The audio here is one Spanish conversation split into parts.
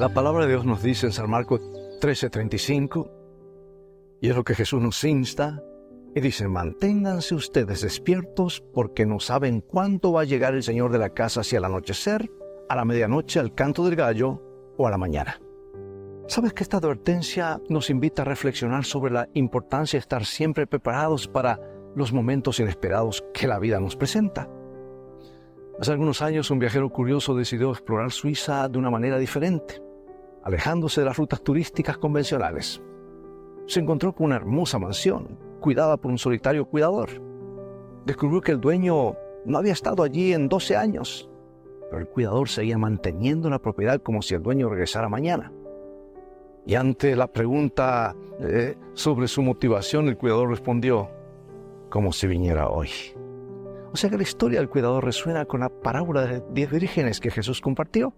La palabra de Dios nos dice en San Marcos 13:35, y es lo que Jesús nos insta, y dice, manténganse ustedes despiertos porque no saben cuándo va a llegar el Señor de la casa hacia el anochecer, a la medianoche, al canto del gallo o a la mañana. ¿Sabes que esta advertencia nos invita a reflexionar sobre la importancia de estar siempre preparados para los momentos inesperados que la vida nos presenta? Hace algunos años un viajero curioso decidió explorar Suiza de una manera diferente, alejándose de las rutas turísticas convencionales. Se encontró con una hermosa mansión, cuidada por un solitario cuidador. Descubrió que el dueño no había estado allí en 12 años, pero el cuidador seguía manteniendo la propiedad como si el dueño regresara mañana. Y ante la pregunta eh, sobre su motivación, el cuidador respondió, como si viniera hoy. O sea que la historia del cuidador resuena con la parábola de diez vírgenes que Jesús compartió.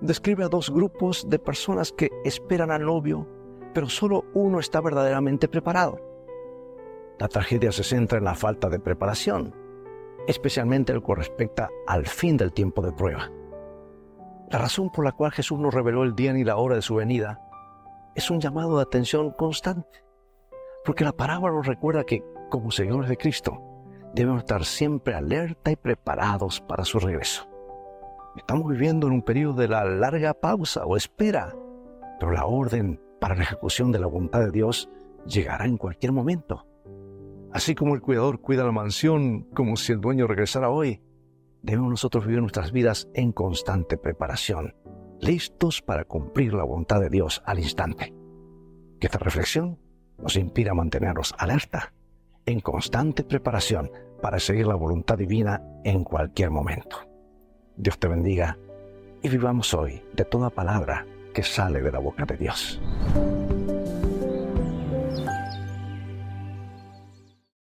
Describe a dos grupos de personas que esperan al novio, pero solo uno está verdaderamente preparado. La tragedia se centra en la falta de preparación, especialmente lo que respecta al fin del tiempo de prueba. La razón por la cual Jesús nos reveló el día ni la hora de su venida es un llamado de atención constante, porque la parábola nos recuerda que, como seguidores de Cristo, debemos estar siempre alerta y preparados para su regreso. Estamos viviendo en un periodo de la larga pausa o espera, pero la orden para la ejecución de la voluntad de Dios llegará en cualquier momento. Así como el cuidador cuida la mansión como si el dueño regresara hoy, debemos nosotros vivir nuestras vidas en constante preparación, listos para cumplir la voluntad de Dios al instante. Que esta reflexión nos inspira a mantenernos alerta en constante preparación para seguir la voluntad divina en cualquier momento. Dios te bendiga y vivamos hoy de toda palabra que sale de la boca de Dios.